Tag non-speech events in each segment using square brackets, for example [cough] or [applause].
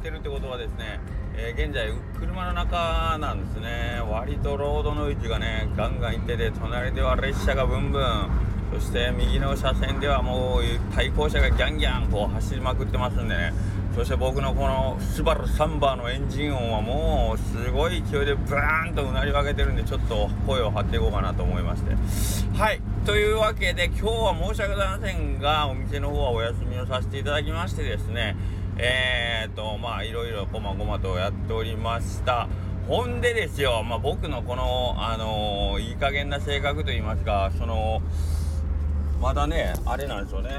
てるってことはですね、えー、現在車の中なんですね。割とロードの位置がねガンガン行ってて隣では列車がブンブン。そして右の車線ではもう対向車がギャンギャンこう走りまくってますんでね。そして僕のこのスバルサンバーのエンジン音はもうすごい勢いでブーンとうなり分けてるんでちょっと声を張っていこうかなと思いまして。はい。というわけで今日は申し訳ございませんがお店の方はお休みをさせていただきましてですねえー、っとまあいろいろこまごまとやっておりました。ほんでですよ、まあ、僕のこの、あのー、いい加減な性格といいますかそのまだねあれなんですよね。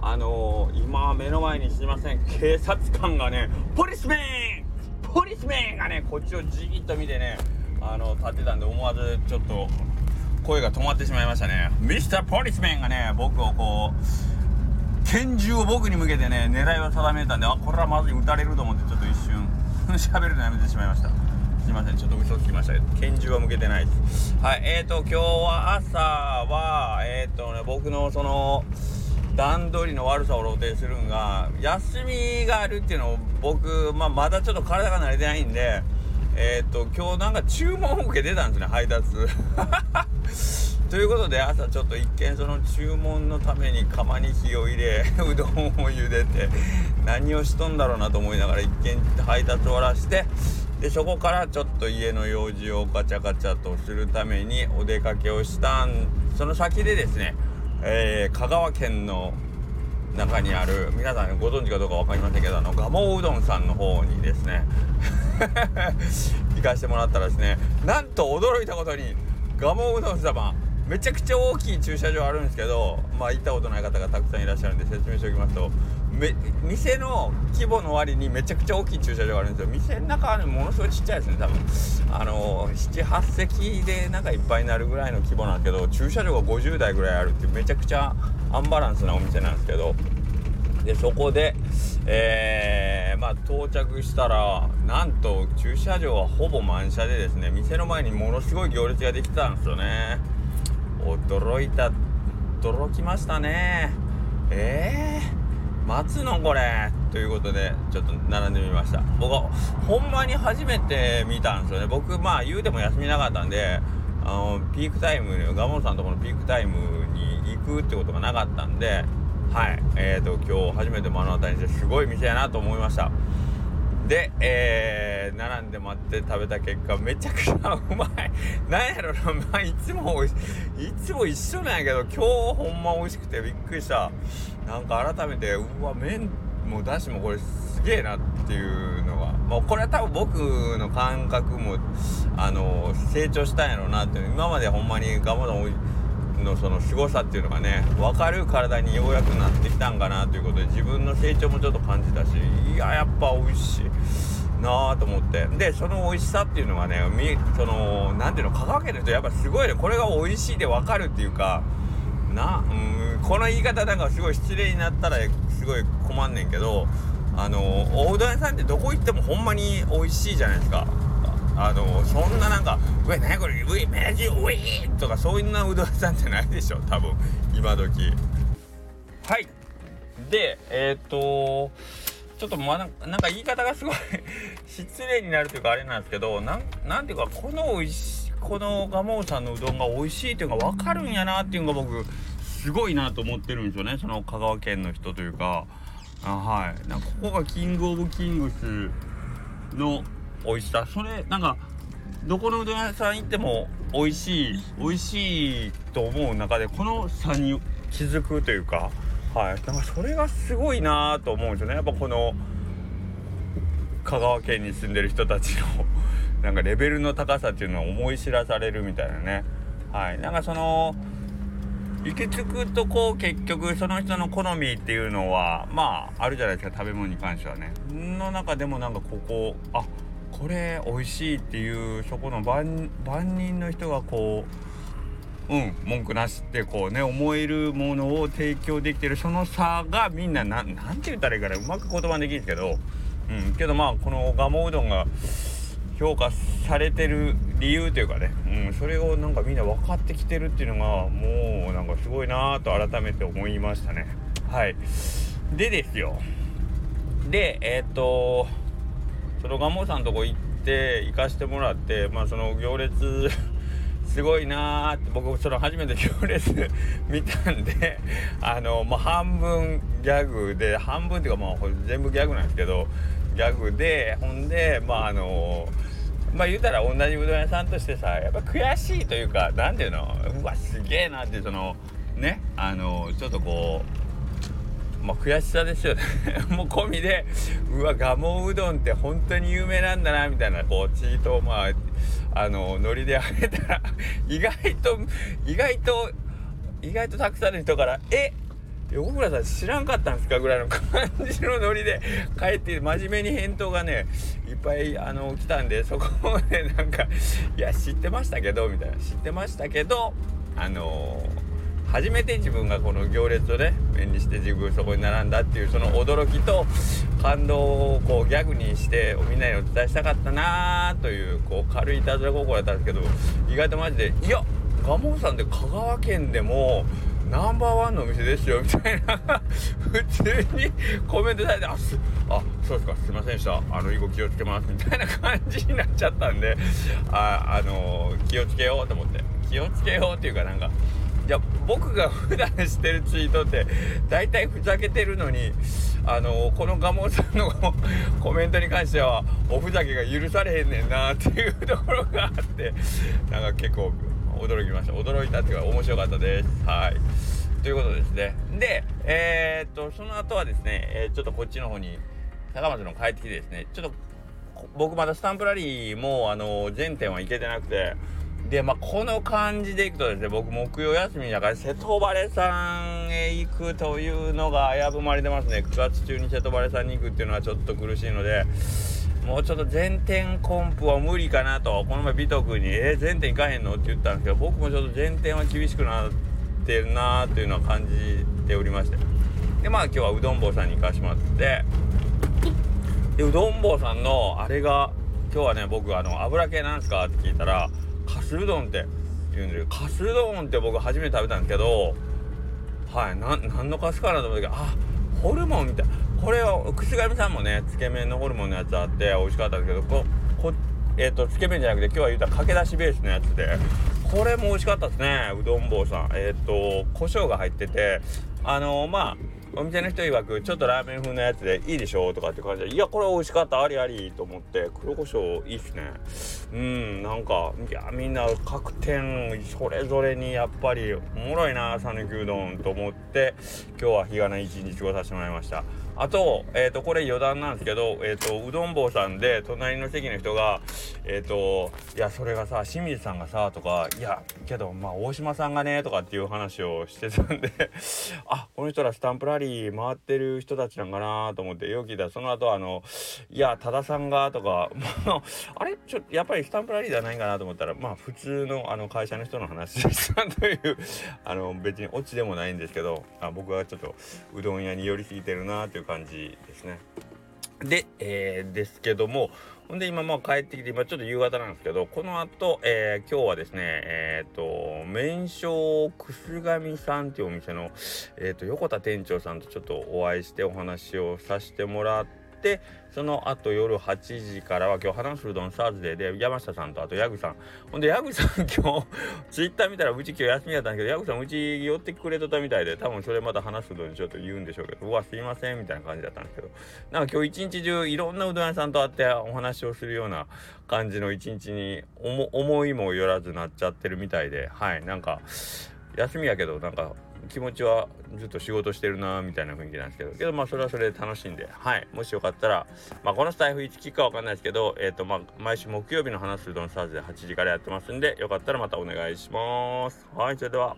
あのー、今目の前にすいません。警察官がねポリスメン!ポリスメンがねこっちをじーっと見てねあの立ってたんで思わずちょっと声が止まってしまいましたね。ミスターポリスメンがね僕をこう拳銃を僕に向けてね狙いを定めたんであこれはまずい撃たれると思ってちょっと一瞬 [laughs] 喋るのやめてしまいました。すいませんちょっと嘘つきました。拳銃は向けてない。ですはいえーと今日は朝はえっ、ー、とね僕のその段取りの悪さを露呈するんが休みがあるっていうのを僕、まあ、まだちょっと体が慣れてないんでえっ、と今日なんか注文を受けてたんですね配達。[laughs] ということで朝ちょっと一見その注文のために釜に火を入れ [laughs] うどんを茹でて何をしとんだろうなと思いながら一見配達終わらしてでそこからちょっと家の用事をガチャガチャとするためにお出かけをしたんその先でですねえー、香川県の中にある皆さんご存知かどうか分かりませんけどあの蒲生うどんさんの方にですね [laughs] [laughs] 行かしてもらったらですねなんと驚いたことに蒲生うどん様めちゃくちゃ大きい駐車場あるんですけどまあ行ったことない方がたくさんいらっしゃるんで説明しておきますとめ店の規模の割にめちゃくちゃ大きい駐車場があるんですよ。店の中はねものすごいちっちゃいですね多分。あの78席でなんかいっぱいになるぐらいの規模なんですけど駐車場が50台ぐらいあるっていうめちゃくちゃアンバランスなお店なんですけどでそこでえー、まあ到着したらなんと駐車場はほぼ満車でですね店の前にものすごい行列ができてたんですよね。驚いた驚きましたね。えー待つのこれ。ということでちょっと並んでみました。僕はほんまに初めて見たんですよね。僕まあ言うても休みなかったんであのピークタイムガモンさんのところのピークタイムに行くってことがなかったんではい。えーと今日初めて目の当たりにしてすごい店やなと思いました。で、えー、並んで待って食べた結果めちゃくちゃうまい。[laughs] なんやろな、まあ、いつもいいつも一緒なんやけど今日ほんま美味しくてびっくりした。なんか改めてうわ麺もだしもこれすげえなっていうのはもうこれは多分僕の感覚もあの成長したんやろうなって今までほんまにガモドンのその凄さっていうのがね分かる体にようやくなってきたんかなということで自分の成長もちょっと感じたしいややっぱ美味しいなあと思って。でその美味しさっていうのがねみその何ていうの香川県の人やっぱすごいねこれが美味しいで分かるっていうかなうんこの言い方なんかすごい失礼になったらすごい困んねんけどあのおうどん屋さんってどこ行ってもほんまに美味しいじゃないですか。あのそんななんか「うえ何これうえメジウィー!」とかそんなうどん屋さんじゃないでしょ多分今時。はい。でえっ、とちょっとまなんか言い方がすごい [laughs] 失礼になるというかあれなんですけどなんなんていうかこのいしこの蒲生さんのうどんが美味しいっていうのが分かるんやなっていうのが僕すごいなと思ってるんですよね。その香川県の人というか。あはい。なんかここがキングオブキングスの美味しさ。それなんかどこのうどん屋さん行っても美味しい美味しいと思う中でこの差に気づくというかはい。だかそれがすごいなと思うんですよね。やっぱこの香川県に住んでる人たちの [laughs] なんかレベルの高さっていうのは思い知らされるみたいなね。はい。なんかその行き着くとこう結局その人の好みっていうのはまああるじゃないですか食べ物に関してはね。の中でもなんかここあこれ美味しいっていうそこの万人の人がこううん文句なしってこうね思えるものを提供できてるその差がみんな何て言ったらいいかなうまく言葉できるんですけどうんけどまあこの蒲生うどんが評価されてる理由というかね、うん、それをなんかみんな分かってきてるっていうのがもうなんかすごいなと改めて思いましたね。はい。でですよ。でえっ、とそのガモさんとこ行って行かしてもらってまあその行列 [laughs] すごいなーって僕その初めて行列 [laughs] 見たんであのまあ半分ギャグで半分っていうかまあ全部ギャグなんですけどギャグでほんでまああのまあ言うたら同じうどん屋さんとしてさやっぱ悔しいというか何ていうのうわすげえなってそのねあのちょっとこうまあ悔しさですよね。[laughs] もう込みでうわ蒲生うどんって本当に有名なんだなみたいなこうチートをまああのノリであげたら [laughs] 意外と意外と意外とたくさんの人から「え横村さん知らんかったんですかぐらいの感じのノリで帰って真面目に返答がねいっぱいあの来たんでそこをねなんか「いや知ってましたけど」みたいな「知ってましたけどあのー、初めて自分がこの行列をね目にして自分そこに並んだっていうその驚きと感動をこうギャグにしてみんなにお伝えしたかったなというこう軽いいたずら心だったんですけど意外とマジで「いや蒲生さんって香川県でもナンバーワンのお店ですよみたいな。普通にコメントされてあすあそうですかすいませんでした。あの以後気をつけますみたいな感じになっちゃったんでああのー、気をつけようと思って。気をつけようっていうかなんか僕が普段してるツイートって大体ふざけてるのにあの、この蒲生さんの [laughs] コメントに関してはおふざけが許されへんねんなっていうところがあってなんか結構驚きました。驚いたっていうか面白かったです。はい。ということですね。でえー、っとその後はですね、えー、ちょっとこっちの方に高松の帰ってきてですねちょっと僕まだスタンプラリーもあの全店は行けてなくてでまあこの感じでいくとですね僕木曜休みだから瀬戸晴さんへ行くというのが危ぶまれてますね。9月中に瀬戸晴さんに行くっていうのはちょっと苦しいのでもうちょっと全店コンプは無理かなと。この前美徳君に「えー、全店行かへんの?」って言ったんですけど僕もちょっと全店は厳しくなってるなーというのは感じておりまして。でまあ今日はうどん坊さんに行かしてもらって。でうどん坊さんのあれが今日はね僕あの油系なんですか？って聞いたらかすうどんって言うんですうどんって僕初めて食べたんですけどはい何のかすかなと思ったけどあホルモンみたいこれは串上さんもねつけ麺のホルモンのやつあって美味しかったんですけどここえっ、ー、とつけ麺じゃなくて今日は言うたらかけだしベースのやつでこれも美味しかったですねうどん坊さん。えっ、ー、と胡椒が入っててあのー、まあお店の人曰くちょっとラーメン風のやつでいいでしょとかって感じでいやこれ美味しかったありありと思って黒胡椒いいっすね。うんなんかいやみんな各店それぞれにやっぱりおもろいな讃岐うどんと思って今日は日がない一日過ごさせてもらいました。あと、えっ、ー、と、これ余談なんですけど、えっ、ー、と、うどん坊さんで、隣の席の人が、えっ、ー、と、いや、それがさ、清水さんがさ、とか、いや、けど、まあ、大島さんがね、とかっていう話をしてたんで [laughs] あ、この人らスタンプラリー回ってる人たちなんかなと思って、よく聞いたら、その後、あの、いや、多田さんが、とか、あ、れ？ちょ、やっぱりスタンプラリーではないかなと思ったら、まあ、普通の、あの、会社の人の話でしたという、[laughs] あの、別にオチでもないんですけど、あ僕はちょっと、うどん屋に寄りすぎてるなという感じですね。で、えー、ですけども、ほんで今まあ帰ってきて、今ちょっと夕方なんですけど、この後、えー、今日はですね、えっ、ー、と、麺匠くすがみさんっていうお店の、えっ、と、横田店長さんとちょっとお会いしてお話をさせてもらって、ってその後夜8時からは今日話すうどんサーズデーで山下さんとあとヤグさん。ほんでヤグさん [laughs] 今日ツイッター見たらうち今日休みだったんですけどヤグさんうち寄ってくれとたみたいで多分それまた話すうどんにちょっと言うんでしょうけどうわすいませんみたいな感じだったんですけど。なんか今日一日中いろんなうどん屋さんと会ってお話をするような感じの一日に思いもよらずなっちゃってるみたいではいなんか休みやけどなんか気持ちはずっと仕事してるなみたいな雰囲気なんですけどけどまあそれはそれで楽しんではい。もしよかったらまあこのスタイフいつ聞くかわかんないですけどえっ、ー、とまあ毎週木曜日の話するドンスターズで8時からやってますんでよかったらまたお願いします。はいそれでは。